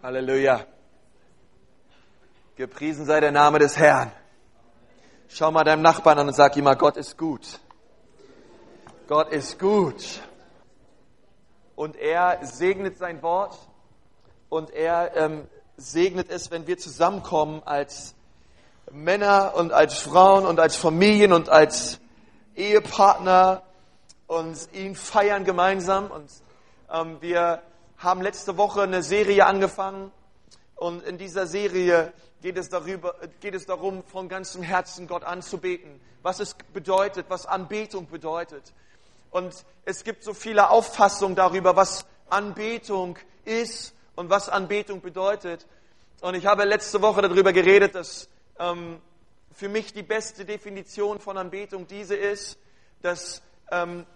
Halleluja. Gepriesen sei der Name des Herrn. Schau mal deinem Nachbarn an und sag ihm mal, Gott ist gut. Gott ist gut. Und er segnet sein Wort und er ähm, segnet es, wenn wir zusammenkommen als Männer und als Frauen und als Familien und als Ehepartner und ihn feiern gemeinsam. Und ähm, wir haben letzte Woche eine Serie angefangen und in dieser Serie geht es, darüber, geht es darum, von ganzem Herzen Gott anzubeten, was es bedeutet, was Anbetung bedeutet. Und es gibt so viele Auffassungen darüber, was Anbetung ist und was Anbetung bedeutet. Und ich habe letzte Woche darüber geredet, dass ähm, für mich die beste Definition von Anbetung diese ist, dass, ähm,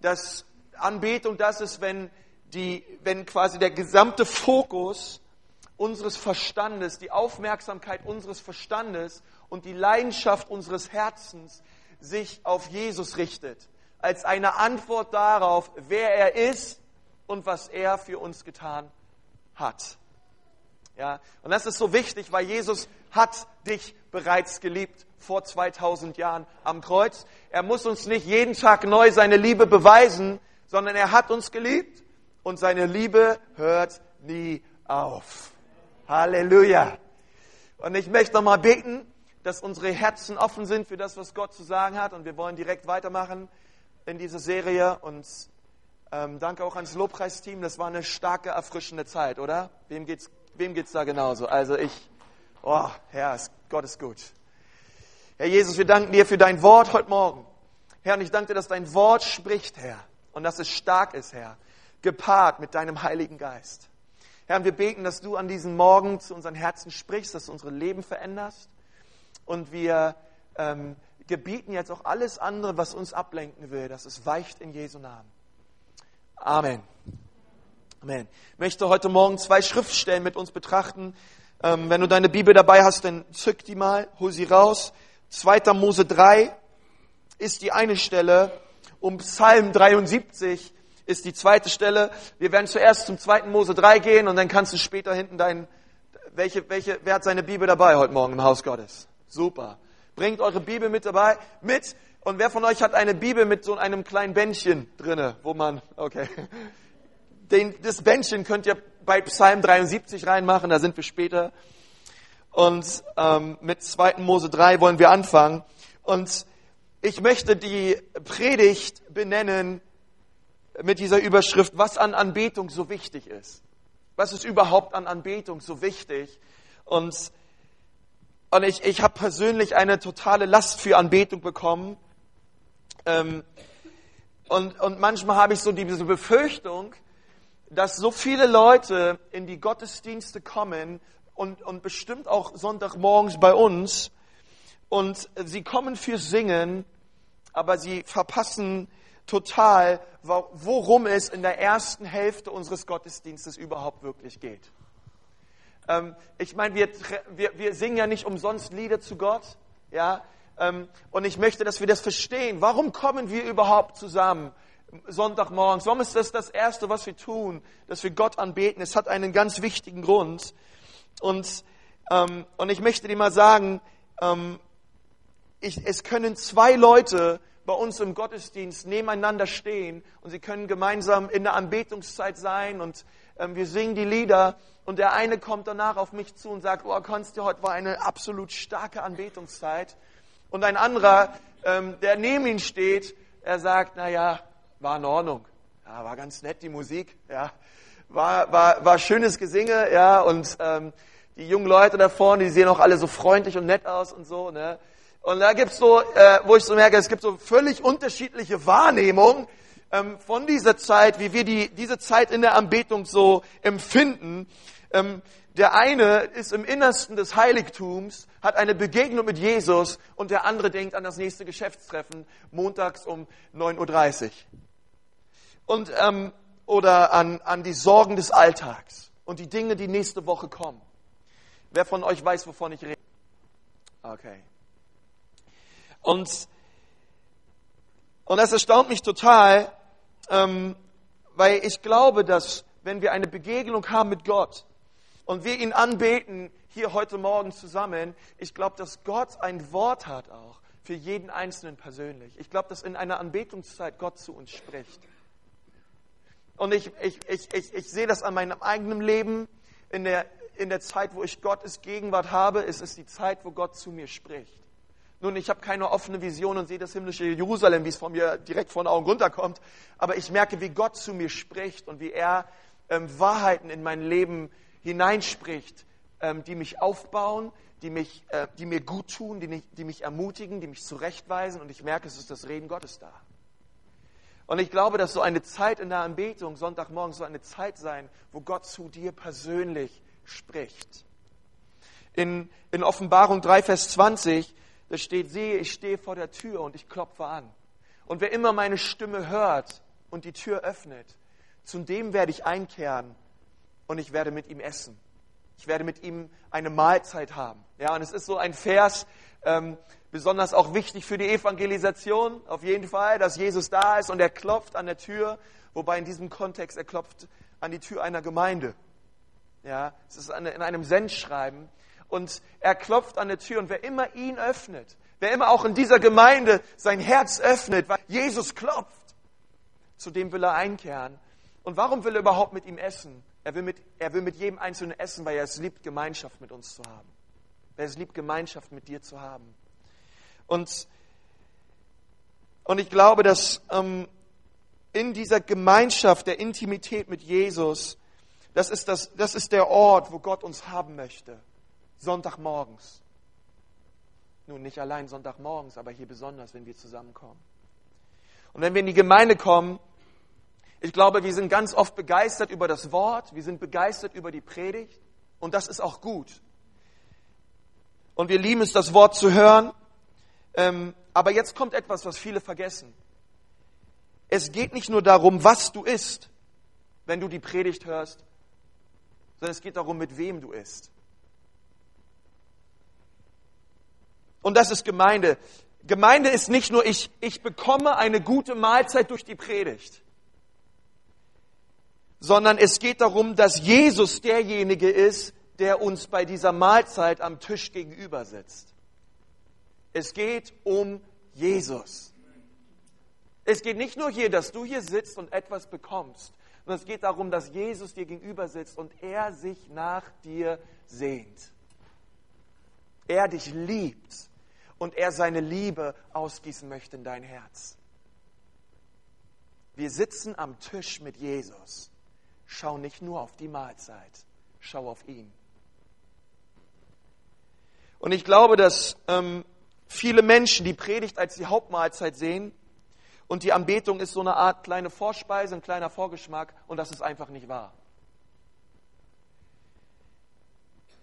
dass Anbetung das ist, wenn die, wenn quasi der gesamte Fokus unseres Verstandes, die Aufmerksamkeit unseres Verstandes und die Leidenschaft unseres Herzens sich auf Jesus richtet, als eine Antwort darauf, wer er ist und was er für uns getan hat. Ja, und das ist so wichtig, weil Jesus hat dich bereits geliebt vor 2000 Jahren am Kreuz. Er muss uns nicht jeden Tag neu seine Liebe beweisen, sondern er hat uns geliebt und seine Liebe hört nie auf. Halleluja. Und ich möchte nochmal beten, dass unsere Herzen offen sind für das, was Gott zu sagen hat. Und wir wollen direkt weitermachen in dieser Serie. Und ähm, danke auch ans Lobpreisteam. Das war eine starke, erfrischende Zeit, oder? Wem geht's, wem geht's da genauso? Also ich, oh, Herr, Gott ist gut. Herr Jesus, wir danken dir für dein Wort heute Morgen. Herr, und ich danke dir, dass dein Wort spricht, Herr. Und dass es stark ist, Herr gepaart mit deinem Heiligen Geist. Herr, wir beten, dass du an diesem Morgen zu unseren Herzen sprichst, dass du unsere Leben veränderst. Und wir ähm, gebieten jetzt auch alles andere, was uns ablenken will, dass es weicht in Jesu Namen. Amen. Amen. Ich möchte heute Morgen zwei Schriftstellen mit uns betrachten. Ähm, wenn du deine Bibel dabei hast, dann zück die mal, hol sie raus. 2. Mose 3 ist die eine Stelle. Um Psalm 73 ist die zweite Stelle. Wir werden zuerst zum zweiten Mose 3 gehen und dann kannst du später hinten dein, welche, welche, wer hat seine Bibel dabei heute Morgen im Haus Gottes? Super. Bringt eure Bibel mit dabei, mit. Und wer von euch hat eine Bibel mit so einem kleinen Bändchen drinne, wo man, okay. Den, das Bändchen könnt ihr bei Psalm 73 reinmachen, da sind wir später. Und ähm, mit 2. Mose 3 wollen wir anfangen. Und ich möchte die Predigt benennen, mit dieser Überschrift, was an Anbetung so wichtig ist. Was ist überhaupt an Anbetung so wichtig? Und, und ich, ich habe persönlich eine totale Last für Anbetung bekommen. Ähm, und, und manchmal habe ich so diese Befürchtung, dass so viele Leute in die Gottesdienste kommen und, und bestimmt auch Sonntagmorgens bei uns und sie kommen für Singen, aber sie verpassen total, worum es in der ersten Hälfte unseres Gottesdienstes überhaupt wirklich geht. Ähm, ich meine, wir, wir, wir singen ja nicht umsonst Lieder zu Gott, ja, ähm, und ich möchte, dass wir das verstehen. Warum kommen wir überhaupt zusammen Sonntagmorgens? Warum ist das das Erste, was wir tun, dass wir Gott anbeten? Es hat einen ganz wichtigen Grund. Und, ähm, und ich möchte dir mal sagen, ähm, ich, es können zwei Leute bei uns im Gottesdienst nebeneinander stehen und sie können gemeinsam in der Anbetungszeit sein und ähm, wir singen die Lieder und der eine kommt danach auf mich zu und sagt, oh Konsti, heute war eine absolut starke Anbetungszeit. Und ein anderer, ähm, der neben ihm steht, er sagt, na ja, war in Ordnung. Ja, war ganz nett die Musik, ja. War, war, war schönes Gesinge, ja, und ähm, die jungen Leute da vorne, die sehen auch alle so freundlich und nett aus und so, ne. Und da gibt's so, äh, wo ich so merke, es gibt so völlig unterschiedliche Wahrnehmungen ähm, von dieser Zeit, wie wir die, diese Zeit in der Anbetung so empfinden. Ähm, der eine ist im Innersten des Heiligtums, hat eine Begegnung mit Jesus und der andere denkt an das nächste Geschäftstreffen montags um 9.30 Uhr. Und, ähm, oder an, an die Sorgen des Alltags und die Dinge, die nächste Woche kommen. Wer von euch weiß, wovon ich rede? Okay. Und, und das erstaunt mich total, ähm, weil ich glaube, dass wenn wir eine Begegnung haben mit Gott, und wir ihn anbeten hier heute Morgen zusammen, ich glaube, dass Gott ein Wort hat auch für jeden Einzelnen persönlich. Ich glaube, dass in einer Anbetungszeit Gott zu uns spricht. Und ich, ich, ich, ich, ich sehe das an meinem eigenen Leben. In der, in der Zeit, wo ich Gottes Gegenwart habe, ist es die Zeit, wo Gott zu mir spricht. Nun, ich habe keine offene Vision und sehe das himmlische Jerusalem, wie es von mir direkt vor den Augen runterkommt, aber ich merke, wie Gott zu mir spricht und wie er ähm, Wahrheiten in mein Leben hineinspricht, ähm, die mich aufbauen, die, mich, äh, die mir gut tun, die, die mich ermutigen, die mich zurechtweisen und ich merke, es ist das Reden Gottes da. Und ich glaube, dass so eine Zeit in der Anbetung, Sonntagmorgen, so eine Zeit sein, wo Gott zu dir persönlich spricht. In, in Offenbarung 3, Vers 20 da steht, siehe, ich stehe vor der Tür und ich klopfe an. Und wer immer meine Stimme hört und die Tür öffnet, zu dem werde ich einkehren und ich werde mit ihm essen. Ich werde mit ihm eine Mahlzeit haben. Ja, und es ist so ein Vers, ähm, besonders auch wichtig für die Evangelisation, auf jeden Fall, dass Jesus da ist und er klopft an der Tür, wobei in diesem Kontext er klopft an die Tür einer Gemeinde. Ja, es ist in einem Sendschreiben und er klopft an der Tür und wer immer ihn öffnet, wer immer auch in dieser Gemeinde sein Herz öffnet, weil Jesus klopft, zu dem will er einkehren. Und warum will er überhaupt mit ihm essen? Er will mit, er will mit jedem Einzelnen essen, weil er es liebt, Gemeinschaft mit uns zu haben. Wer es liebt, Gemeinschaft mit dir zu haben. Und, und ich glaube, dass ähm, in dieser Gemeinschaft der Intimität mit Jesus, das ist, das, das ist der Ort, wo Gott uns haben möchte. Sonntagmorgens. Nun, nicht allein Sonntagmorgens, aber hier besonders, wenn wir zusammenkommen. Und wenn wir in die Gemeinde kommen, ich glaube, wir sind ganz oft begeistert über das Wort, wir sind begeistert über die Predigt und das ist auch gut. Und wir lieben es, das Wort zu hören. Ähm, aber jetzt kommt etwas, was viele vergessen. Es geht nicht nur darum, was du isst, wenn du die Predigt hörst, sondern es geht darum, mit wem du isst. Und das ist Gemeinde. Gemeinde ist nicht nur, ich, ich bekomme eine gute Mahlzeit durch die Predigt, sondern es geht darum, dass Jesus derjenige ist, der uns bei dieser Mahlzeit am Tisch gegenüber sitzt. Es geht um Jesus. Es geht nicht nur hier, dass du hier sitzt und etwas bekommst, sondern es geht darum, dass Jesus dir gegenüber sitzt und er sich nach dir sehnt. Er dich liebt und er seine Liebe ausgießen möchte in dein Herz. Wir sitzen am Tisch mit Jesus. Schau nicht nur auf die Mahlzeit, schau auf ihn. Und ich glaube, dass ähm, viele Menschen die Predigt als die Hauptmahlzeit sehen und die Anbetung ist so eine Art kleine Vorspeise, ein kleiner Vorgeschmack und das ist einfach nicht wahr.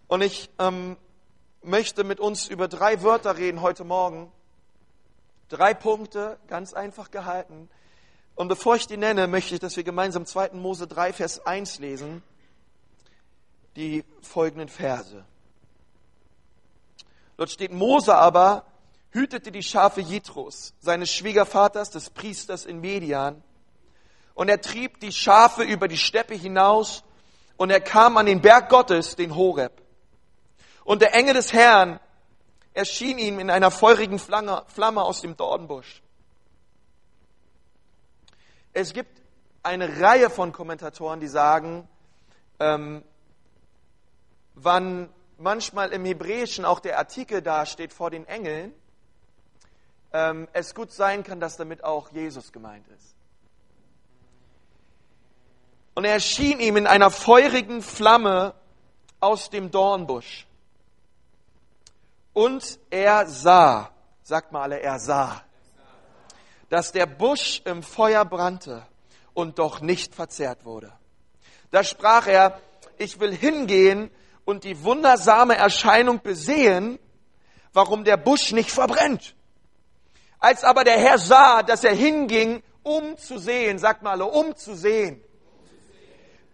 Und ich ähm, möchte mit uns über drei Wörter reden heute Morgen. Drei Punkte, ganz einfach gehalten. Und bevor ich die nenne, möchte ich, dass wir gemeinsam 2. Mose 3, Vers 1 lesen, die folgenden Verse. Dort steht, Mose aber hütete die Schafe Jitros, seines Schwiegervaters, des Priesters in Median, und er trieb die Schafe über die Steppe hinaus, und er kam an den Berg Gottes, den Horeb. Und der Engel des Herrn erschien ihm in einer feurigen Flamme aus dem Dornbusch. Es gibt eine Reihe von Kommentatoren, die sagen, ähm, wann manchmal im Hebräischen auch der Artikel dasteht vor den Engeln, ähm, es gut sein kann, dass damit auch Jesus gemeint ist. Und er erschien ihm in einer feurigen Flamme aus dem Dornbusch. Und er sah, sagt mal alle, er sah, dass der Busch im Feuer brannte und doch nicht verzehrt wurde. Da sprach er, ich will hingehen und die wundersame Erscheinung besehen, warum der Busch nicht verbrennt. Als aber der Herr sah, dass er hinging, um zu sehen, sagt mal alle, um zu sehen,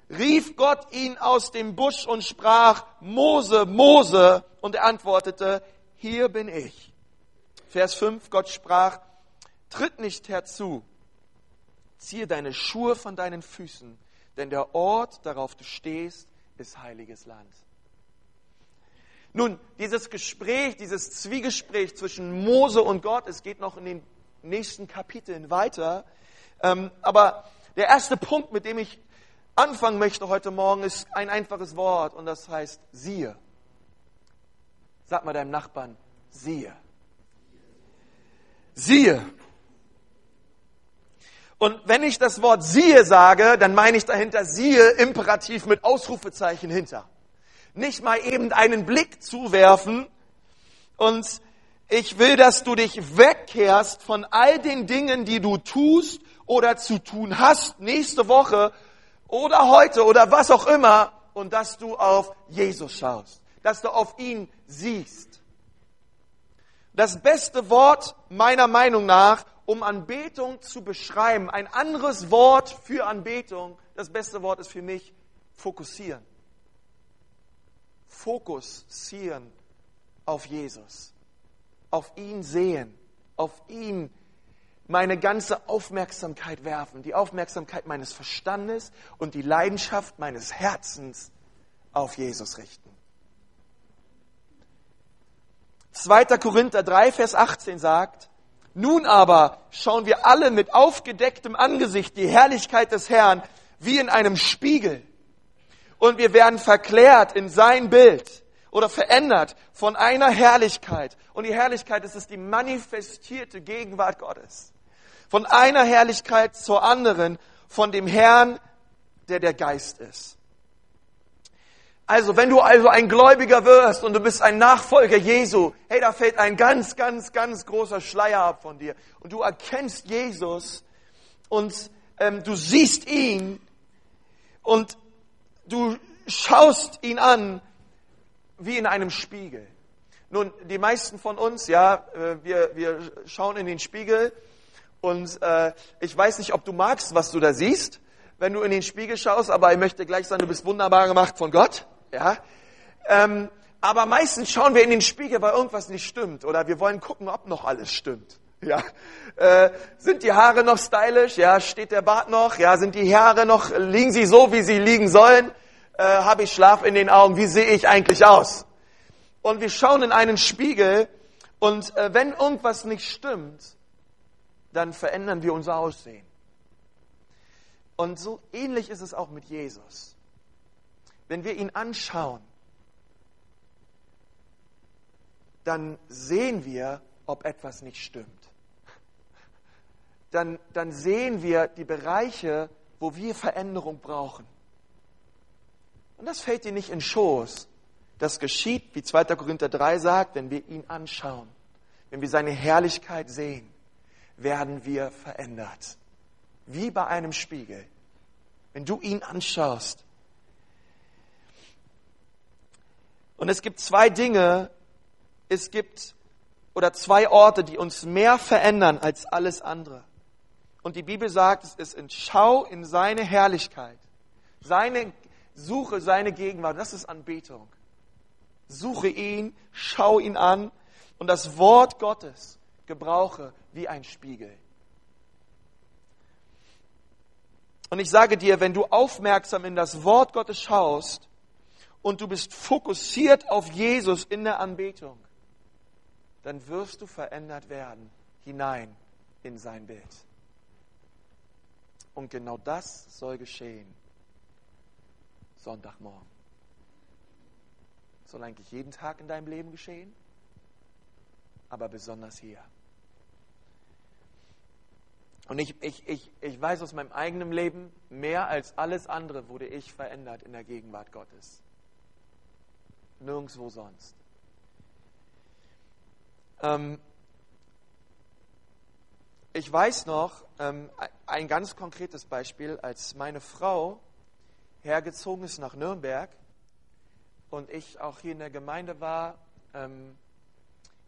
rief Gott ihn aus dem Busch und sprach, Mose, Mose. Und er antwortete, hier bin ich. Vers 5, Gott sprach, tritt nicht herzu, ziehe deine Schuhe von deinen Füßen, denn der Ort, darauf du stehst, ist heiliges Land. Nun, dieses Gespräch, dieses Zwiegespräch zwischen Mose und Gott, es geht noch in den nächsten Kapiteln weiter. Ähm, aber der erste Punkt, mit dem ich anfangen möchte heute Morgen, ist ein einfaches Wort und das heißt siehe. Sag mal deinem Nachbarn, siehe. Siehe. Und wenn ich das Wort siehe sage, dann meine ich dahinter siehe Imperativ mit Ausrufezeichen hinter. Nicht mal eben einen Blick zuwerfen und ich will, dass du dich wegkehrst von all den Dingen, die du tust oder zu tun hast nächste Woche oder heute oder was auch immer und dass du auf Jesus schaust, dass du auf ihn siehst. Das beste Wort meiner Meinung nach, um Anbetung zu beschreiben, ein anderes Wort für Anbetung, das beste Wort ist für mich fokussieren. Fokussieren auf Jesus, auf ihn sehen, auf ihn meine ganze Aufmerksamkeit werfen, die Aufmerksamkeit meines Verstandes und die Leidenschaft meines Herzens auf Jesus richten. 2. Korinther 3, Vers 18 sagt, nun aber schauen wir alle mit aufgedecktem Angesicht die Herrlichkeit des Herrn wie in einem Spiegel. Und wir werden verklärt in sein Bild oder verändert von einer Herrlichkeit. Und die Herrlichkeit ist es die manifestierte Gegenwart Gottes von einer Herrlichkeit zur anderen, von dem Herrn, der der Geist ist. Also, wenn du also ein Gläubiger wirst und du bist ein Nachfolger Jesu, hey, da fällt ein ganz, ganz, ganz großer Schleier ab von dir. Und du erkennst Jesus und ähm, du siehst ihn und du schaust ihn an wie in einem Spiegel. Nun, die meisten von uns, ja, äh, wir, wir schauen in den Spiegel und äh, ich weiß nicht, ob du magst, was du da siehst, wenn du in den Spiegel schaust, aber ich möchte gleich sagen, du bist wunderbar gemacht von Gott. Ja? Ähm, aber meistens schauen wir in den Spiegel, weil irgendwas nicht stimmt. Oder wir wollen gucken, ob noch alles stimmt. Ja, äh, sind die Haare noch stylisch? Ja, steht der Bart noch? Ja, sind die Haare noch, liegen sie so, wie sie liegen sollen? Äh, Habe ich Schlaf in den Augen? Wie sehe ich eigentlich aus? Und wir schauen in einen Spiegel und äh, wenn irgendwas nicht stimmt, dann verändern wir unser Aussehen. Und so ähnlich ist es auch mit Jesus. Wenn wir ihn anschauen, dann sehen wir, ob etwas nicht stimmt. Dann, dann sehen wir die Bereiche, wo wir Veränderung brauchen. Und das fällt dir nicht in Schoß. Das geschieht, wie 2. Korinther 3 sagt, wenn wir ihn anschauen, wenn wir seine Herrlichkeit sehen werden wir verändert. Wie bei einem Spiegel. Wenn du ihn anschaust. Und es gibt zwei Dinge, es gibt oder zwei Orte, die uns mehr verändern als alles andere. Und die Bibel sagt, es ist in Schau in seine Herrlichkeit. Seine, suche seine Gegenwart. Das ist Anbetung. Suche ihn, schau ihn an. Und das Wort Gottes gebrauche wie ein Spiegel. Und ich sage dir, wenn du aufmerksam in das Wort Gottes schaust und du bist fokussiert auf Jesus in der Anbetung, dann wirst du verändert werden hinein in sein Bild. Und genau das soll geschehen. Sonntagmorgen. Soll eigentlich jeden Tag in deinem Leben geschehen, aber besonders hier. Und ich, ich, ich, ich weiß aus meinem eigenen Leben, mehr als alles andere wurde ich verändert in der Gegenwart Gottes. Nirgendwo sonst. Ähm, ich weiß noch, ähm, ein ganz konkretes Beispiel, als meine Frau hergezogen ist nach Nürnberg und ich auch hier in der Gemeinde war ähm,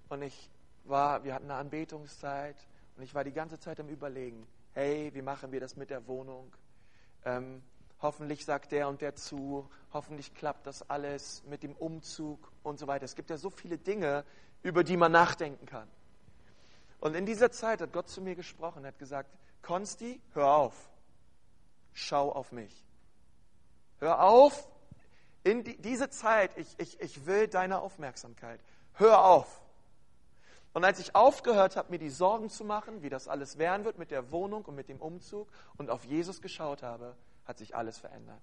und ich war, wir hatten eine Anbetungszeit und ich war die ganze Zeit am Überlegen, hey, wie machen wir das mit der Wohnung? Ähm, hoffentlich sagt der und der zu, hoffentlich klappt das alles mit dem Umzug und so weiter. Es gibt ja so viele Dinge, über die man nachdenken kann. Und in dieser Zeit hat Gott zu mir gesprochen, hat gesagt, Konsti, hör auf, schau auf mich. Hör auf, in die, diese Zeit, ich, ich, ich will deine Aufmerksamkeit. Hör auf. Und als ich aufgehört habe, mir die Sorgen zu machen, wie das alles werden wird mit der Wohnung und mit dem Umzug und auf Jesus geschaut habe, hat sich alles verändert.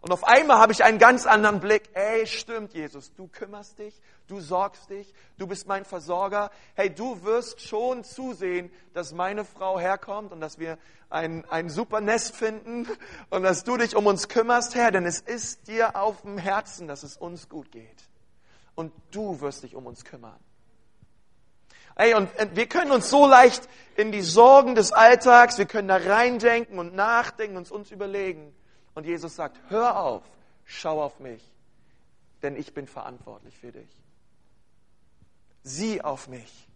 Und auf einmal habe ich einen ganz anderen Blick. Ey, stimmt, Jesus, du kümmerst dich, du sorgst dich, du bist mein Versorger. Hey, du wirst schon zusehen, dass meine Frau herkommt und dass wir ein, ein super Nest finden und dass du dich um uns kümmerst, Herr, denn es ist dir auf dem Herzen, dass es uns gut geht. Und du wirst dich um uns kümmern. Ey, und wir können uns so leicht in die Sorgen des Alltags, wir können da reindenken und nachdenken und uns überlegen. Und Jesus sagt, hör auf, schau auf mich, denn ich bin verantwortlich für dich. Sieh auf mich.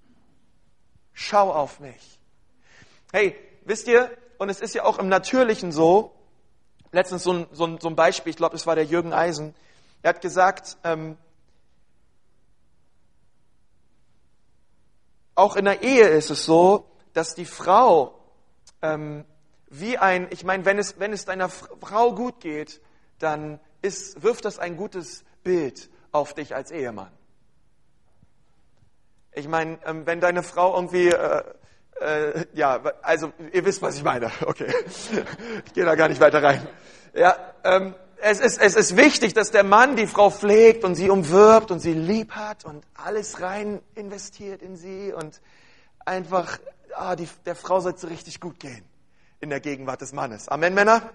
Schau auf mich. Hey, wisst ihr, und es ist ja auch im Natürlichen so, letztens so ein, so ein, so ein Beispiel, ich glaube, es war der Jürgen Eisen, er hat gesagt, ähm, auch in der Ehe ist es so, dass die Frau ähm, wie ein, ich meine, wenn es, wenn es deiner Frau gut geht, dann ist, wirft das ein gutes Bild auf dich als Ehemann. Ich meine, ähm, wenn deine Frau irgendwie, äh, äh, ja, also ihr wisst, was ich meine. Okay, ich gehe da gar nicht weiter rein. Ja, ähm, es ist, es ist wichtig, dass der Mann die Frau pflegt und sie umwirbt und sie lieb hat und alles rein investiert in sie und einfach, ah, die, der Frau soll es richtig gut gehen in der Gegenwart des Mannes. Amen, Männer?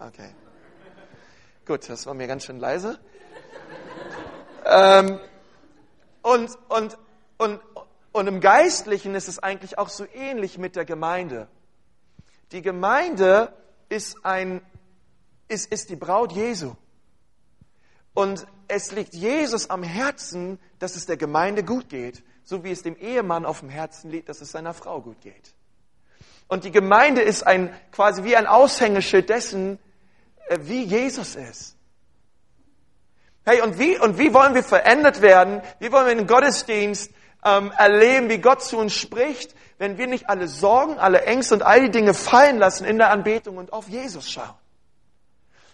Okay. Gut, das war mir ganz schön leise. ähm, und, und, und, und im Geistlichen ist es eigentlich auch so ähnlich mit der Gemeinde. Die Gemeinde ist, ein, ist, ist die Braut Jesu. Und es liegt Jesus am Herzen, dass es der Gemeinde gut geht, so wie es dem Ehemann auf dem Herzen liegt, dass es seiner Frau gut geht. Und die Gemeinde ist ein, quasi wie ein Aushängeschild dessen, äh, wie Jesus ist. Hey, und wie, und wie wollen wir verändert werden? Wie wollen wir in den Gottesdienst ähm, erleben, wie Gott zu uns spricht, wenn wir nicht alle Sorgen, alle Ängste und all die Dinge fallen lassen in der Anbetung und auf Jesus schauen?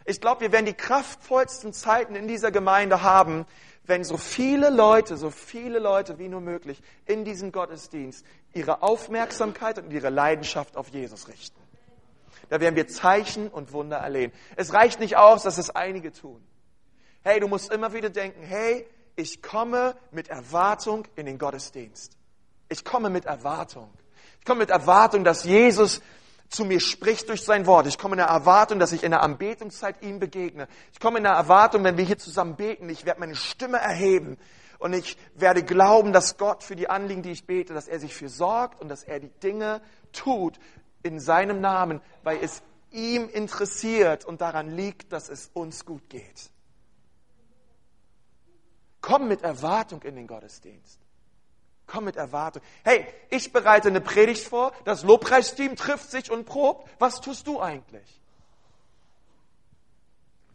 Ich glaube, wir werden die kraftvollsten Zeiten in dieser Gemeinde haben, wenn so viele Leute, so viele Leute wie nur möglich in diesem Gottesdienst ihre Aufmerksamkeit und ihre Leidenschaft auf Jesus richten. Da werden wir Zeichen und Wunder erleben. Es reicht nicht aus, dass es einige tun. Hey, du musst immer wieder denken, hey, ich komme mit Erwartung in den Gottesdienst. Ich komme mit Erwartung. Ich komme mit Erwartung, dass Jesus zu mir spricht durch sein Wort. Ich komme in der Erwartung, dass ich in der Anbetungszeit ihm begegne. Ich komme in der Erwartung, wenn wir hier zusammen beten, ich werde meine Stimme erheben und ich werde glauben, dass Gott für die Anliegen, die ich bete, dass er sich für sorgt und dass er die Dinge tut in seinem Namen, weil es ihm interessiert und daran liegt, dass es uns gut geht. Komm mit Erwartung in den Gottesdienst. Komm mit Erwartung. Hey, ich bereite eine Predigt vor, das Lobpreisteam trifft sich und probt. Was tust du eigentlich?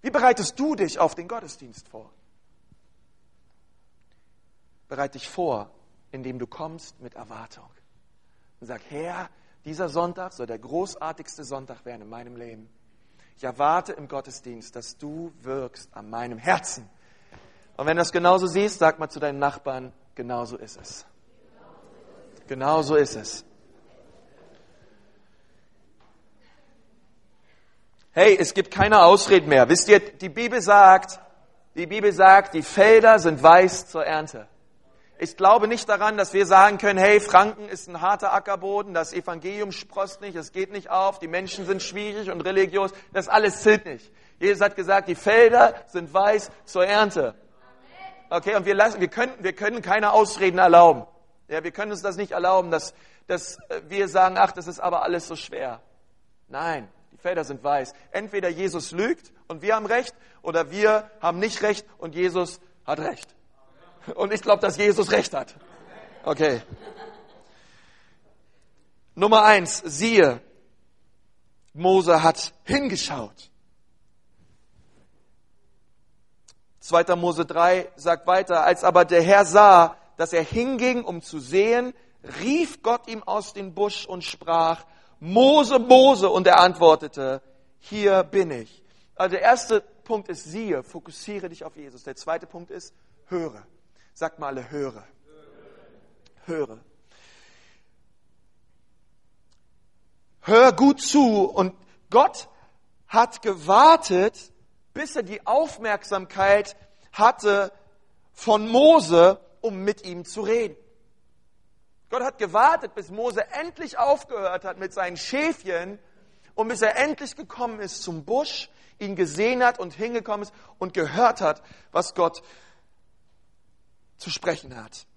Wie bereitest du dich auf den Gottesdienst vor? Bereite dich vor, indem du kommst mit Erwartung. Und sag, Herr, dieser Sonntag soll der großartigste Sonntag werden in meinem Leben. Ich erwarte im Gottesdienst, dass du wirkst an meinem Herzen. Und wenn du das genauso siehst, sag mal zu deinen Nachbarn, genauso ist es. Genauso ist es. Hey, es gibt keine Ausreden mehr. Wisst ihr, die Bibel sagt, die Bibel sagt, die Felder sind weiß zur Ernte. Ich glaube nicht daran, dass wir sagen können, hey, Franken ist ein harter Ackerboden, das Evangelium sprost nicht, es geht nicht auf, die Menschen sind schwierig und religiös, das alles zählt nicht. Jesus hat gesagt, die Felder sind weiß zur Ernte. Okay, und wir, lassen, wir, können, wir können keine Ausreden erlauben. Ja, wir können uns das nicht erlauben, dass, dass wir sagen, ach, das ist aber alles so schwer. Nein, die Felder sind weiß. Entweder Jesus lügt und wir haben recht, oder wir haben nicht recht und Jesus hat recht. Und ich glaube, dass Jesus recht hat. Okay. Nummer eins, siehe, Mose hat hingeschaut. 2. Mose 3 sagt weiter, als aber der Herr sah, dass er hinging, um zu sehen, rief Gott ihm aus dem Busch und sprach, Mose, Mose, und er antwortete, hier bin ich. Also der erste Punkt ist siehe, fokussiere dich auf Jesus. Der zweite Punkt ist höre. Sag mal alle höre. Höre. Hör gut zu und Gott hat gewartet, bis er die Aufmerksamkeit hatte von Mose, um mit ihm zu reden. Gott hat gewartet, bis Mose endlich aufgehört hat mit seinen Schäfchen und bis er endlich gekommen ist zum Busch, ihn gesehen hat und hingekommen ist und gehört hat, was Gott zu sprechen hat.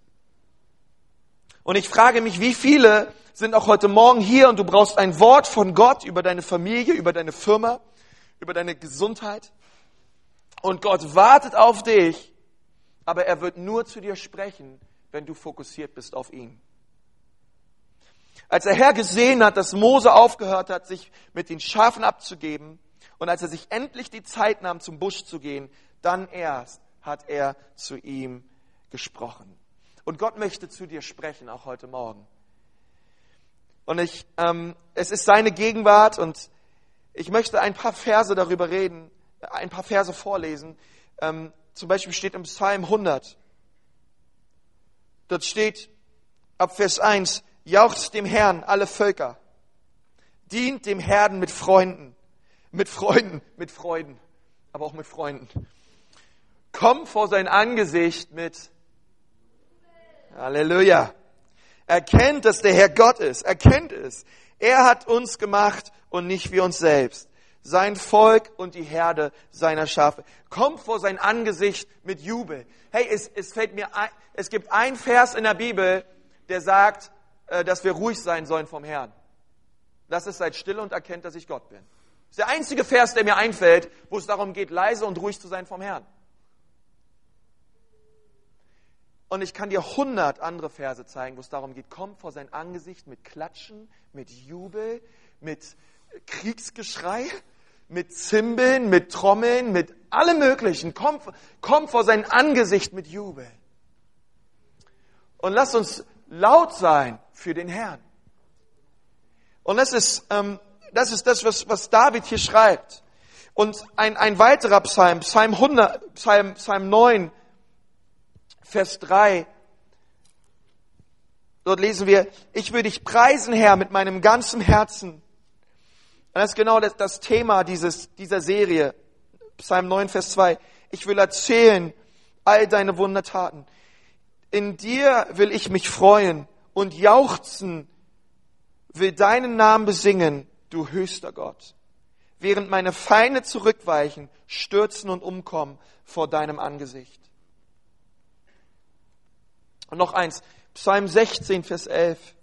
Und ich frage mich, wie viele sind auch heute Morgen hier und du brauchst ein Wort von Gott über deine Familie, über deine Firma, über deine Gesundheit. Und Gott wartet auf dich, aber er wird nur zu dir sprechen, wenn du fokussiert bist auf ihn. Als der Herr gesehen hat, dass Mose aufgehört hat, sich mit den Schafen abzugeben, und als er sich endlich die Zeit nahm, zum Busch zu gehen, dann erst hat er zu ihm gesprochen. Und Gott möchte zu dir sprechen, auch heute Morgen. Und ich, ähm, es ist seine Gegenwart und ich möchte ein paar Verse darüber reden, ein paar Verse vorlesen. Ähm, zum Beispiel steht im Psalm 100. Dort steht ab Vers 1, jauchzt dem Herrn alle Völker, dient dem Herrn mit Freunden, mit Freunden, mit Freuden, aber auch mit Freunden. Komm vor sein Angesicht mit Halleluja. Erkennt, dass der Herr Gott ist. Erkennt es. Er hat uns gemacht und nicht wir uns selbst. Sein Volk und die Herde seiner Schafe. Kommt vor sein Angesicht mit Jubel. Hey, es, es fällt mir ein, es gibt ein Vers in der Bibel, der sagt, äh, dass wir ruhig sein sollen vom Herrn. Das ist seid still und erkennt, dass ich Gott bin. Das ist der einzige Vers, der mir einfällt, wo es darum geht, leise und ruhig zu sein vom Herrn. Und ich kann dir hundert andere Verse zeigen, wo es darum geht, komm vor sein Angesicht mit Klatschen, mit Jubel, mit Kriegsgeschrei, mit Zimbeln, mit Trommeln, mit allem Möglichen. Komm, komm vor sein Angesicht mit Jubel. Und lass uns laut sein für den Herrn. Und das ist, ähm, das, ist das, was, was David hier schreibt. Und ein, ein weiterer Psalm, Psalm, 100, Psalm, Psalm 9, Vers 3. Dort lesen wir, ich will dich preisen, Herr, mit meinem ganzen Herzen. Und das ist genau das, das Thema dieses, dieser Serie. Psalm 9, Vers 2. Ich will erzählen all deine Wundertaten. In dir will ich mich freuen und jauchzen, will deinen Namen besingen, du höchster Gott. Während meine Feinde zurückweichen, stürzen und umkommen vor deinem Angesicht. Und noch eins, Psalm 16, Vers 11.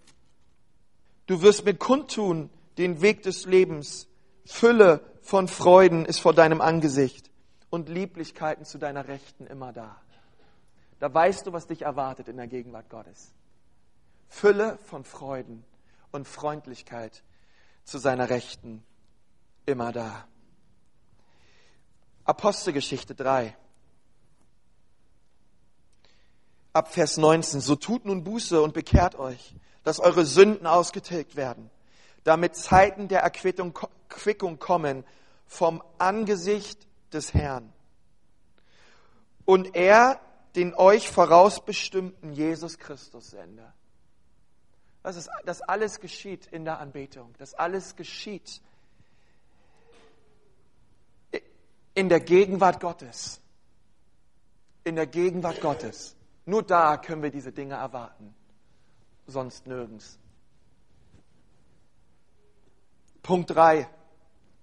Du wirst mir kundtun den Weg des Lebens. Fülle von Freuden ist vor deinem Angesicht und Lieblichkeiten zu deiner Rechten immer da. Da weißt du, was dich erwartet in der Gegenwart Gottes. Fülle von Freuden und Freundlichkeit zu seiner Rechten immer da. Apostelgeschichte 3. Ab Vers 19. So tut nun Buße und bekehrt euch, dass eure Sünden ausgetilgt werden, damit Zeiten der Erquickung kommen vom Angesicht des Herrn. Und er den euch vorausbestimmten Jesus Christus sende. Das, ist, das alles geschieht in der Anbetung. Das alles geschieht in der Gegenwart Gottes. In der Gegenwart Gottes. Nur da können wir diese Dinge erwarten. Sonst nirgends. Punkt 3.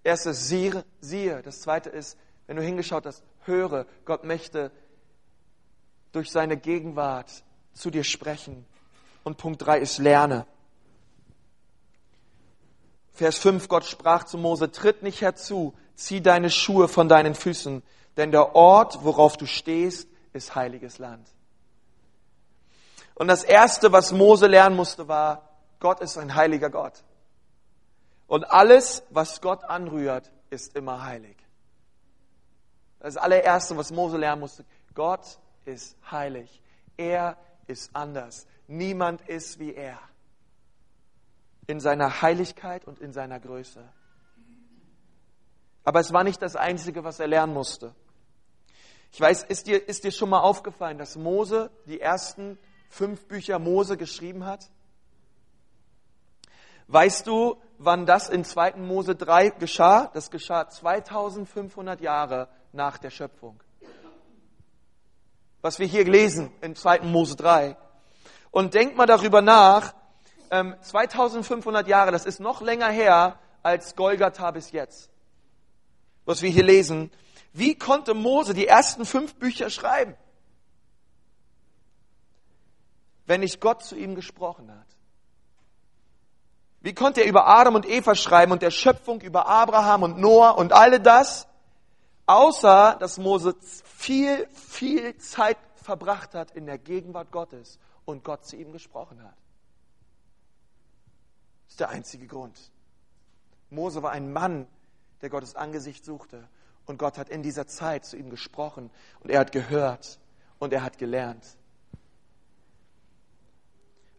Erstes siehe, siehe. Das zweite ist, wenn du hingeschaut hast, höre, Gott möchte durch seine Gegenwart zu dir sprechen. Und Punkt drei ist lerne. Vers 5, Gott sprach zu Mose, tritt nicht herzu, zieh deine Schuhe von deinen Füßen, denn der Ort, worauf du stehst, ist heiliges Land. Und das Erste, was Mose lernen musste, war, Gott ist ein heiliger Gott. Und alles, was Gott anrührt, ist immer heilig. Das allererste, was Mose lernen musste. Gott ist heilig. Er ist anders. Niemand ist wie er. In seiner Heiligkeit und in seiner Größe. Aber es war nicht das Einzige, was er lernen musste. Ich weiß, ist dir, ist dir schon mal aufgefallen, dass Mose die ersten fünf Bücher Mose geschrieben hat? Weißt du, wann das in 2. Mose 3 geschah? Das geschah 2500 Jahre nach der Schöpfung. Was wir hier lesen in 2. Mose 3. Und denk mal darüber nach, 2500 ähm, Jahre, das ist noch länger her als Golgatha bis jetzt. Was wir hier lesen. Wie konnte Mose die ersten fünf Bücher schreiben? Wenn nicht Gott zu ihm gesprochen hat. Wie konnte er über Adam und Eva schreiben und der Schöpfung über Abraham und Noah und alle das, außer dass Mose viel, viel Zeit verbracht hat in der Gegenwart Gottes und Gott zu ihm gesprochen hat. Das ist der einzige Grund. Mose war ein Mann, der Gottes Angesicht suchte und Gott hat in dieser Zeit zu ihm gesprochen und er hat gehört und er hat gelernt.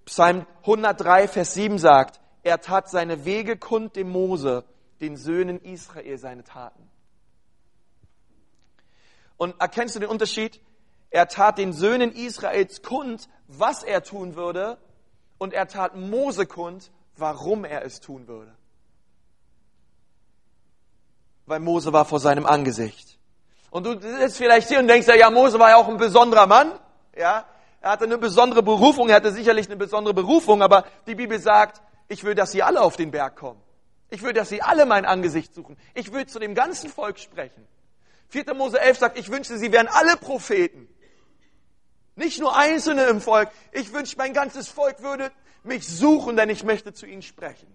Psalm 103, Vers 7 sagt, er tat seine Wege kund dem Mose, den Söhnen Israel seine Taten. Und erkennst du den Unterschied? Er tat den Söhnen Israels kund, was er tun würde, und er tat Mose kund, warum er es tun würde weil Mose war vor seinem Angesicht. Und du sitzt vielleicht hier und denkst ja, ja, Mose war ja auch ein besonderer Mann, ja. Er hatte eine besondere Berufung, er hatte sicherlich eine besondere Berufung, aber die Bibel sagt, ich will, dass sie alle auf den Berg kommen. Ich will, dass sie alle mein Angesicht suchen. Ich will zu dem ganzen Volk sprechen. 4. Mose 11 sagt, ich wünschte, sie wären alle Propheten. Nicht nur Einzelne im Volk. Ich wünsche, mein ganzes Volk würde mich suchen, denn ich möchte zu ihnen sprechen.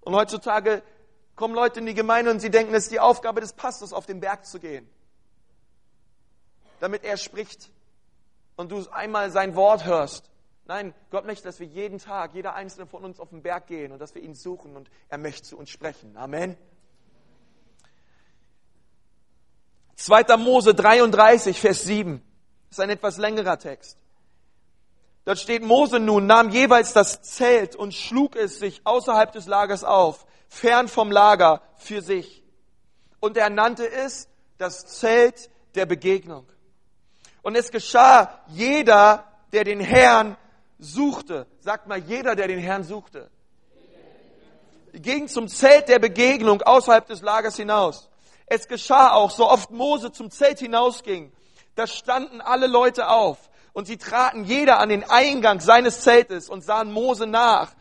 Und heutzutage kommen Leute in die Gemeinde und sie denken, es ist die Aufgabe des Pastors, auf den Berg zu gehen, damit er spricht und du einmal sein Wort hörst. Nein, Gott möchte, dass wir jeden Tag, jeder einzelne von uns auf den Berg gehen und dass wir ihn suchen und er möchte zu uns sprechen. Amen. 2. Mose 33, Vers 7. Das ist ein etwas längerer Text. Dort steht, Mose nun nahm jeweils das Zelt und schlug es sich außerhalb des Lagers auf, fern vom Lager für sich. Und er nannte es das Zelt der Begegnung. Und es geschah, jeder, der den Herrn suchte, sagt mal, jeder, der den Herrn suchte, ging zum Zelt der Begegnung außerhalb des Lagers hinaus. Es geschah auch, so oft Mose zum Zelt hinausging, da standen alle Leute auf und sie traten jeder an den Eingang seines Zeltes und sahen Mose nach,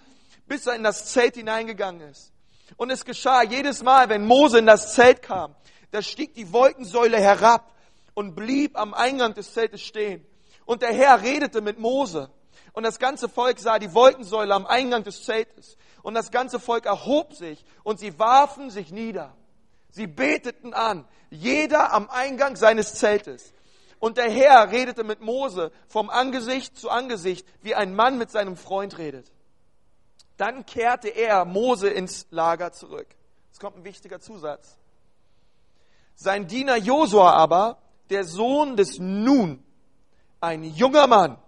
bis er in das Zelt hineingegangen ist. Und es geschah jedes Mal, wenn Mose in das Zelt kam, da stieg die Wolkensäule herab und blieb am Eingang des Zeltes stehen. Und der Herr redete mit Mose. Und das ganze Volk sah die Wolkensäule am Eingang des Zeltes. Und das ganze Volk erhob sich und sie warfen sich nieder. Sie beteten an, jeder am Eingang seines Zeltes. Und der Herr redete mit Mose vom Angesicht zu Angesicht, wie ein Mann mit seinem Freund redet. Dann kehrte er Mose ins Lager zurück. Es kommt ein wichtiger Zusatz. Sein Diener Josua aber, der Sohn des Nun, ein junger Mann,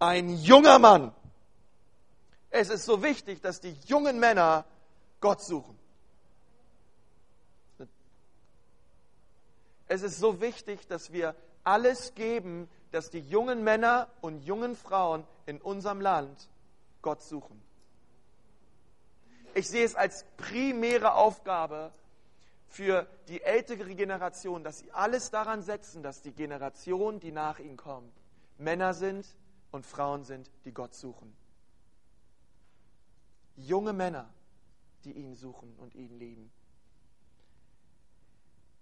ein junger Mann. Es ist so wichtig, dass die jungen Männer Gott suchen. Es ist so wichtig, dass wir alles geben, dass die jungen Männer und jungen Frauen in unserem Land Gott suchen. Ich sehe es als primäre Aufgabe für die ältere Generation, dass sie alles daran setzen, dass die Generation, die nach ihnen kommt, Männer sind und Frauen sind, die Gott suchen. Junge Männer, die ihn suchen und ihn lieben.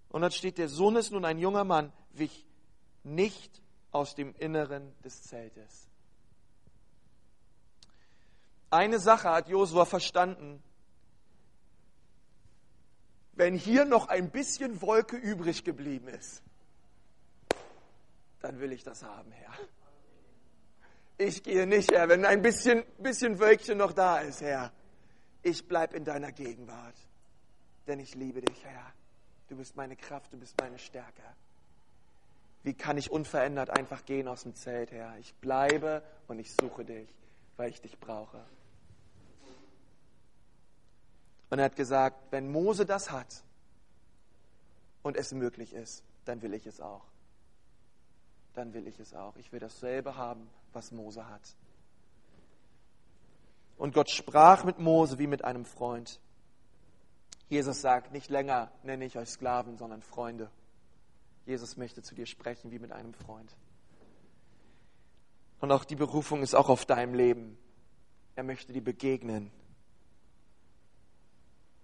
Und dann steht, der Sohn ist nun ein junger Mann, wich nicht aus dem Inneren des Zeltes. Eine Sache hat Josua verstanden. Wenn hier noch ein bisschen Wolke übrig geblieben ist, dann will ich das haben, Herr. Ich gehe nicht, Herr, wenn ein bisschen, bisschen Wölkchen noch da ist, Herr. Ich bleibe in deiner Gegenwart, denn ich liebe dich, Herr. Du bist meine Kraft, du bist meine Stärke. Wie kann ich unverändert einfach gehen aus dem Zelt, Herr? Ich bleibe und ich suche dich, weil ich dich brauche. Und er hat gesagt, wenn Mose das hat und es möglich ist, dann will ich es auch. Dann will ich es auch. Ich will dasselbe haben, was Mose hat. Und Gott sprach mit Mose wie mit einem Freund. Jesus sagt, nicht länger nenne ich euch Sklaven, sondern Freunde. Jesus möchte zu dir sprechen wie mit einem Freund. Und auch die Berufung ist auch auf deinem Leben. Er möchte dir begegnen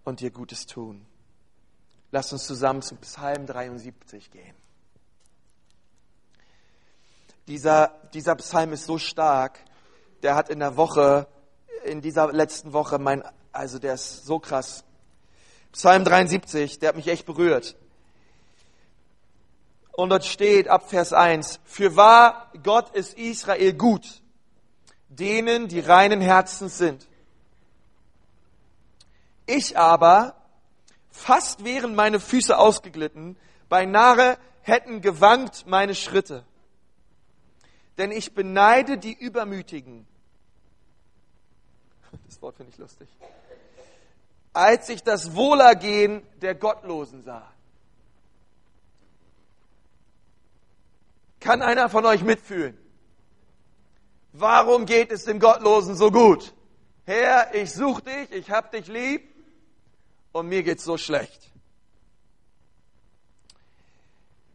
und dir Gutes tun. Lass uns zusammen zum Psalm 73 gehen. Dieser, dieser Psalm ist so stark, der hat in der Woche, in dieser letzten Woche mein, also der ist so krass. Psalm 73, der hat mich echt berührt. Und dort steht ab Vers 1, für wahr Gott ist Israel gut, denen, die reinen Herzens sind. Ich aber, fast wären meine Füße ausgeglitten, beinahe hätten gewankt meine Schritte. Denn ich beneide die Übermütigen. Das Wort finde ich lustig. Als ich das Wohlergehen der Gottlosen sah. Kann einer von euch mitfühlen? Warum geht es dem Gottlosen so gut? Herr, ich suche dich, ich hab dich lieb, und mir geht's so schlecht.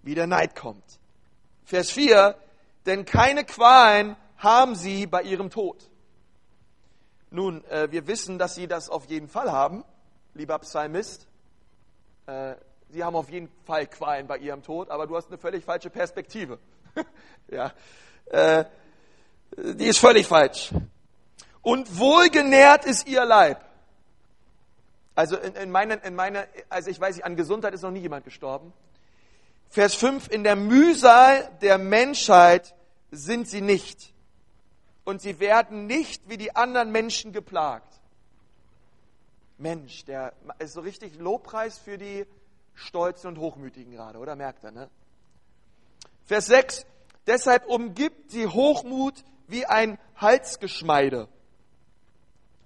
Wie der Neid kommt. Vers 4, denn keine Qualen haben sie bei ihrem Tod. Nun, äh, wir wissen, dass sie das auf jeden Fall haben, lieber Psalmist. Äh, sie haben auf jeden Fall Qualen bei ihrem Tod, aber du hast eine völlig falsche Perspektive. ja, äh, die ist völlig falsch. Und wohlgenährt ist ihr Leib. Also in, in meiner, in meiner, also ich weiß nicht, an Gesundheit ist noch nie jemand gestorben. Vers 5, in der Mühsal der Menschheit sind sie nicht. Und sie werden nicht wie die anderen Menschen geplagt. Mensch, der ist so richtig Lobpreis für die Stolzen und Hochmütigen gerade, oder? Merkt er, ne? Vers 6, deshalb umgibt sie Hochmut wie ein Halsgeschmeide.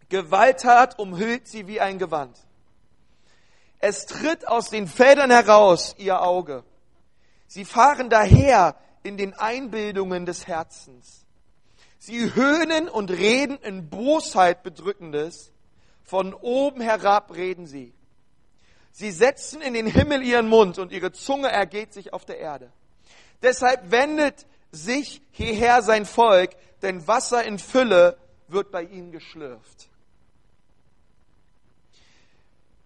Gewalttat umhüllt sie wie ein Gewand. Es tritt aus den Feldern heraus ihr Auge. Sie fahren daher in den Einbildungen des Herzens. Sie höhnen und reden in Bosheit Bedrückendes. Von oben herab reden sie. Sie setzen in den Himmel ihren Mund und ihre Zunge ergeht sich auf der Erde. Deshalb wendet sich hierher sein Volk, denn Wasser in Fülle wird bei ihnen geschlürft.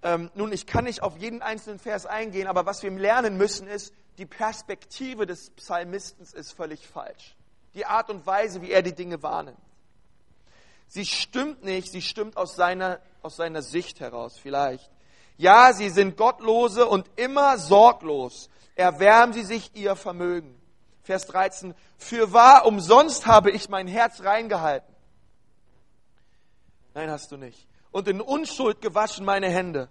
Ähm, nun, ich kann nicht auf jeden einzelnen Vers eingehen, aber was wir lernen müssen ist, die Perspektive des Psalmisten ist völlig falsch. Die Art und Weise, wie er die Dinge wahrnimmt. Sie stimmt nicht, sie stimmt aus seiner, aus seiner Sicht heraus vielleicht. Ja, sie sind Gottlose und immer sorglos. Erwärmen sie sich ihr Vermögen. Vers 13. Für wahr, umsonst habe ich mein Herz reingehalten. Nein, hast du nicht und in Unschuld gewaschen meine Hände.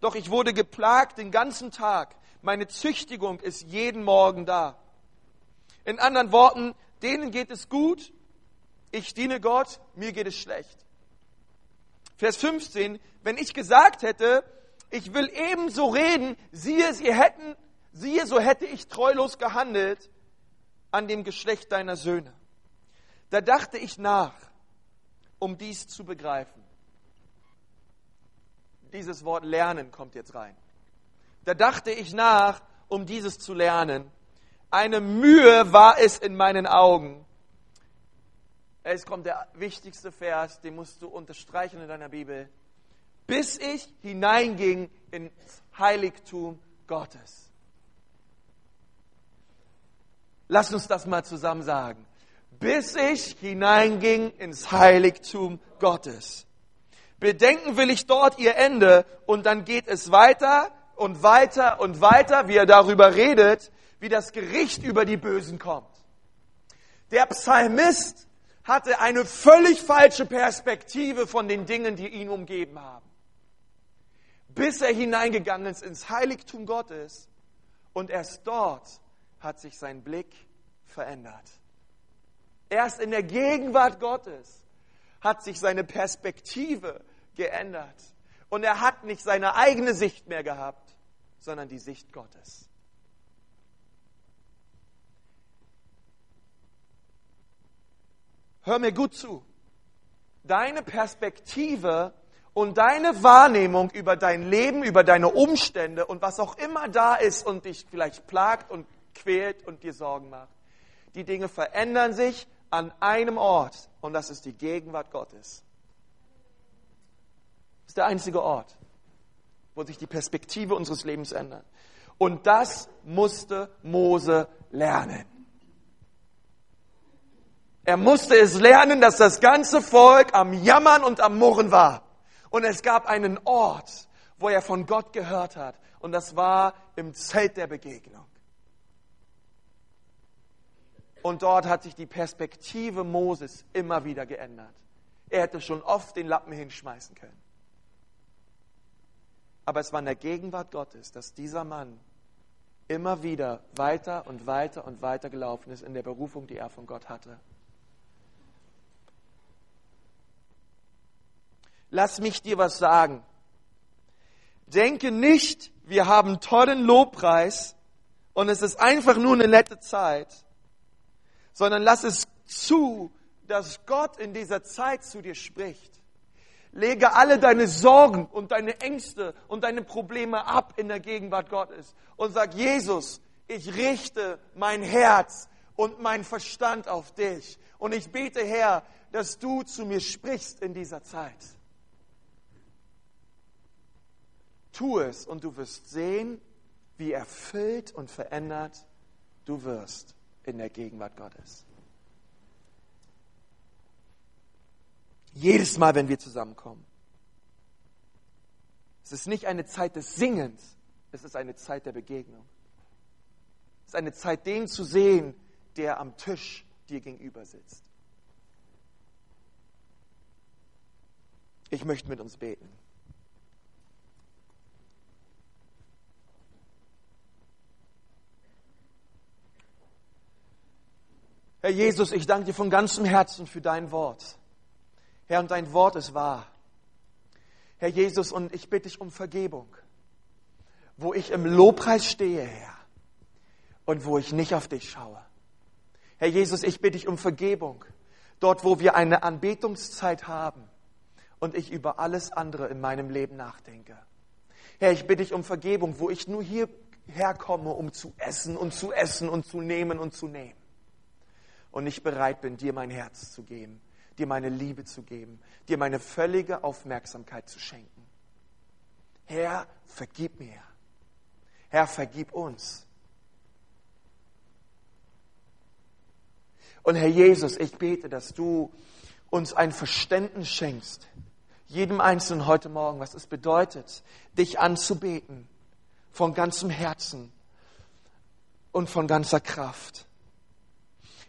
Doch ich wurde geplagt den ganzen Tag. Meine Züchtigung ist jeden Morgen da. In anderen Worten, denen geht es gut, ich diene Gott, mir geht es schlecht. Vers 15, wenn ich gesagt hätte, ich will ebenso reden, siehe, sie hätten, siehe, so hätte ich treulos gehandelt an dem Geschlecht deiner Söhne. Da dachte ich nach, um dies zu begreifen dieses Wort lernen kommt jetzt rein. Da dachte ich nach, um dieses zu lernen. Eine Mühe war es in meinen Augen. Es kommt der wichtigste Vers, den musst du unterstreichen in deiner Bibel. Bis ich hineinging ins Heiligtum Gottes. Lass uns das mal zusammen sagen. Bis ich hineinging ins Heiligtum Gottes. Bedenken will ich dort ihr Ende und dann geht es weiter und weiter und weiter, wie er darüber redet, wie das Gericht über die Bösen kommt. Der Psalmist hatte eine völlig falsche Perspektive von den Dingen, die ihn umgeben haben. Bis er hineingegangen ist ins Heiligtum Gottes und erst dort hat sich sein Blick verändert. Erst in der Gegenwart Gottes hat sich seine Perspektive geändert. Und er hat nicht seine eigene Sicht mehr gehabt, sondern die Sicht Gottes. Hör mir gut zu. Deine Perspektive und deine Wahrnehmung über dein Leben, über deine Umstände und was auch immer da ist und dich vielleicht plagt und quält und dir Sorgen macht. Die Dinge verändern sich an einem Ort und das ist die Gegenwart Gottes. Das ist der einzige Ort, wo sich die Perspektive unseres Lebens ändert. Und das musste Mose lernen. Er musste es lernen, dass das ganze Volk am Jammern und am Murren war. Und es gab einen Ort, wo er von Gott gehört hat. Und das war im Zelt der Begegnung. Und dort hat sich die Perspektive Moses immer wieder geändert. Er hätte schon oft den Lappen hinschmeißen können. Aber es war in der Gegenwart Gottes, dass dieser Mann immer wieder weiter und weiter und weiter gelaufen ist in der Berufung, die er von Gott hatte. lass mich dir was sagen. Denke nicht, wir haben tollen Lobpreis und es ist einfach nur eine nette Zeit, sondern lass es zu, dass Gott in dieser Zeit zu dir spricht. Lege alle deine Sorgen und deine Ängste und deine Probleme ab in der Gegenwart Gottes und sag, Jesus, ich richte mein Herz und mein Verstand auf dich. Und ich bete, Herr, dass du zu mir sprichst in dieser Zeit. Tu es und du wirst sehen, wie erfüllt und verändert du wirst in der Gegenwart Gottes. Jedes Mal, wenn wir zusammenkommen. Es ist nicht eine Zeit des Singens, es ist eine Zeit der Begegnung. Es ist eine Zeit, den zu sehen, der am Tisch dir gegenüber sitzt. Ich möchte mit uns beten. Herr Jesus, ich danke dir von ganzem Herzen für dein Wort. Herr, und dein Wort ist wahr. Herr Jesus, und ich bitte dich um Vergebung, wo ich im Lobpreis stehe, Herr, und wo ich nicht auf dich schaue. Herr Jesus, ich bitte dich um Vergebung, dort, wo wir eine Anbetungszeit haben und ich über alles andere in meinem Leben nachdenke. Herr, ich bitte dich um Vergebung, wo ich nur hierher komme, um zu essen und zu essen und zu nehmen und zu nehmen und nicht bereit bin, dir mein Herz zu geben, dir meine Liebe zu geben, dir meine völlige Aufmerksamkeit zu schenken. Herr, vergib mir. Herr, vergib uns. Und Herr Jesus, ich bete, dass du uns ein Verständnis schenkst, jedem Einzelnen heute Morgen, was es bedeutet, dich anzubeten von ganzem Herzen und von ganzer Kraft.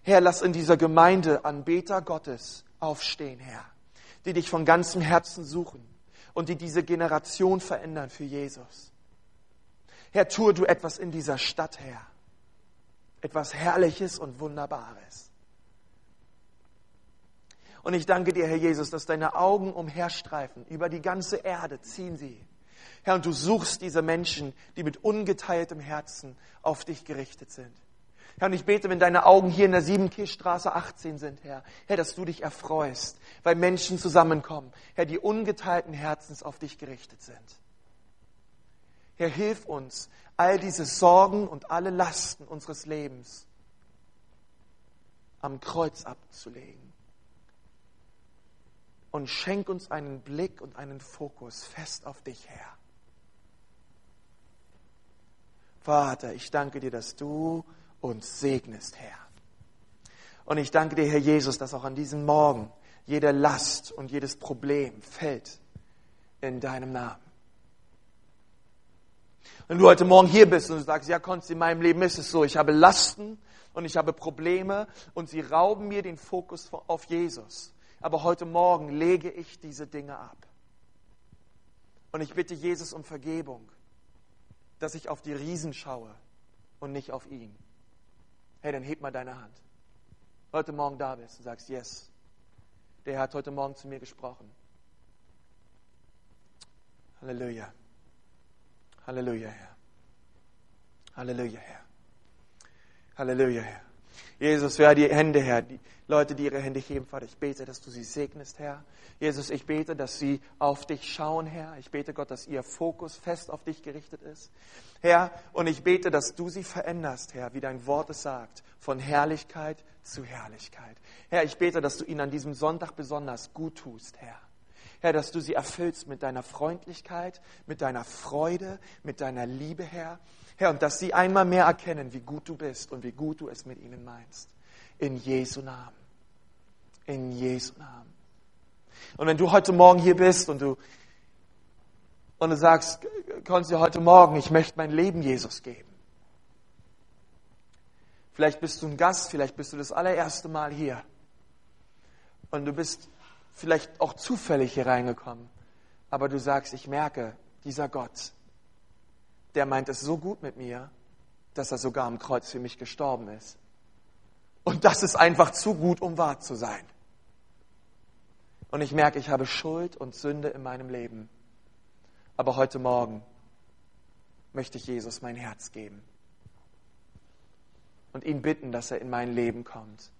Herr, lass in dieser Gemeinde Anbeter Gottes aufstehen, Herr, die dich von ganzem Herzen suchen und die diese Generation verändern für Jesus. Herr, tue du etwas in dieser Stadt, Herr. Etwas Herrliches und Wunderbares. Und ich danke dir, Herr Jesus, dass deine Augen umherstreifen, über die ganze Erde ziehen sie. Herr, und du suchst diese Menschen, die mit ungeteiltem Herzen auf dich gerichtet sind. Herr, und ich bete, wenn deine Augen hier in der Siebenkirchstraße 18 sind, Herr, Herr, dass du dich erfreust, weil Menschen zusammenkommen, Herr, die ungeteilten Herzens auf dich gerichtet sind. Herr, hilf uns, all diese Sorgen und alle Lasten unseres Lebens am Kreuz abzulegen. Und schenk uns einen Blick und einen Fokus fest auf dich, Herr. Vater, ich danke dir, dass du uns segnest, Herr. Und ich danke dir, Herr Jesus, dass auch an diesem Morgen jede Last und jedes Problem fällt in deinem Namen. Wenn du heute Morgen hier bist und sagst, ja, Konst, in meinem Leben ist es so, ich habe Lasten und ich habe Probleme und sie rauben mir den Fokus auf Jesus. Aber heute Morgen lege ich diese Dinge ab. Und ich bitte Jesus um Vergebung, dass ich auf die Riesen schaue und nicht auf ihn. Hey, dann heb mal deine Hand. Heute Morgen da bist und sagst, yes, der hat heute Morgen zu mir gesprochen. Halleluja. Halleluja, Herr. Halleluja, Herr. Halleluja, Herr. Jesus, wer die Hände, Herr, die Leute, die ihre Hände heben, Vater, ich bete, dass du sie segnest, Herr. Jesus, ich bete, dass sie auf dich schauen, Herr. Ich bete, Gott, dass ihr Fokus fest auf dich gerichtet ist. Herr, und ich bete, dass du sie veränderst, Herr, wie dein Wort es sagt, von Herrlichkeit zu Herrlichkeit. Herr, ich bete, dass du ihnen an diesem Sonntag besonders gut tust, Herr. Herr, dass du sie erfüllst mit deiner Freundlichkeit, mit deiner Freude, mit deiner Liebe, Herr. Herr, und dass sie einmal mehr erkennen, wie gut du bist und wie gut du es mit ihnen meinst. In Jesu Namen. In Jesu Namen. Und wenn du heute Morgen hier bist und du, und du sagst, du heute Morgen, ich möchte mein Leben Jesus geben. Vielleicht bist du ein Gast, vielleicht bist du das allererste Mal hier. Und du bist vielleicht auch zufällig hier reingekommen. Aber du sagst, ich merke, dieser Gott, der meint es so gut mit mir, dass er sogar am Kreuz für mich gestorben ist. Und das ist einfach zu gut, um wahr zu sein. Und ich merke, ich habe Schuld und Sünde in meinem Leben. Aber heute Morgen möchte ich Jesus mein Herz geben und ihn bitten, dass er in mein Leben kommt.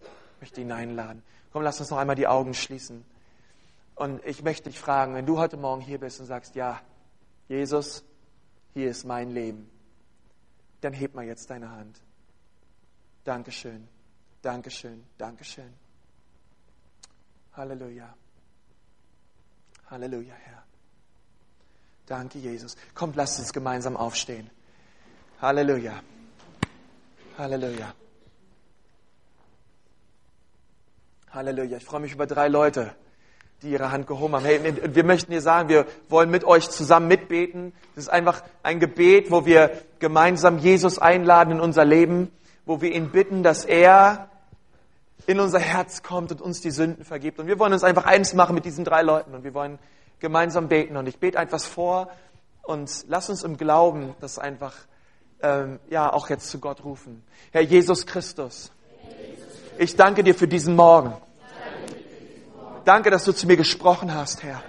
Ich möchte ihn einladen. Komm, lass uns noch einmal die Augen schließen. Und ich möchte dich fragen, wenn du heute Morgen hier bist und sagst, ja, Jesus, hier ist mein Leben, dann heb mal jetzt deine Hand. Dankeschön, Dankeschön, Dankeschön. Halleluja. Halleluja, Herr. Danke, Jesus. Kommt, lasst uns gemeinsam aufstehen. Halleluja. Halleluja. Halleluja. Ich freue mich über drei Leute, die ihre Hand gehoben haben. Hey, wir möchten dir sagen, wir wollen mit euch zusammen mitbeten. Das ist einfach ein Gebet, wo wir gemeinsam Jesus einladen in unser Leben, wo wir ihn bitten, dass er in unser Herz kommt und uns die Sünden vergibt. Und wir wollen uns einfach eins machen mit diesen drei Leuten und wir wollen gemeinsam beten. Und ich bete etwas vor und lass uns im Glauben das einfach ähm, ja auch jetzt zu Gott rufen. Herr Jesus Christus, ich danke dir für diesen Morgen. Danke, dass du zu mir gesprochen hast, Herr.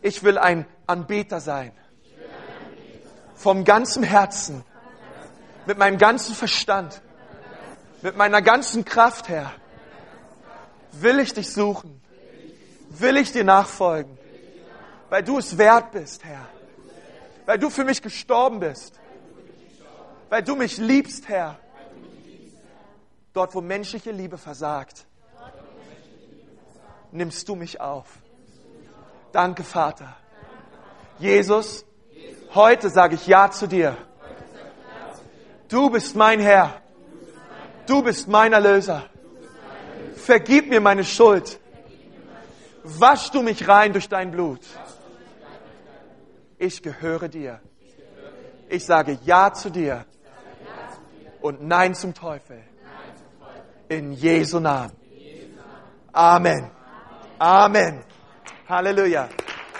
Ich will ein Anbeter sein. Vom ganzen Herzen. Mit meinem ganzen Verstand. Mit meiner ganzen Kraft, Herr. Will ich dich suchen. Will ich dir nachfolgen. Weil du es wert bist, Herr. Weil du für mich gestorben bist. Weil du mich liebst, Herr. Dort, wo menschliche Liebe versagt, nimmst du mich auf. Danke, Vater. Jesus, heute sage ich Ja zu dir. Du bist mein Herr. Du bist mein Erlöser. Vergib mir meine Schuld. Wasch du mich rein durch dein Blut. Ich gehöre dir. Ich sage Ja zu dir und Nein zum Teufel. In Jesu Namen. Amen. Amen. Halleluja.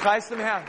Preis dem Herrn.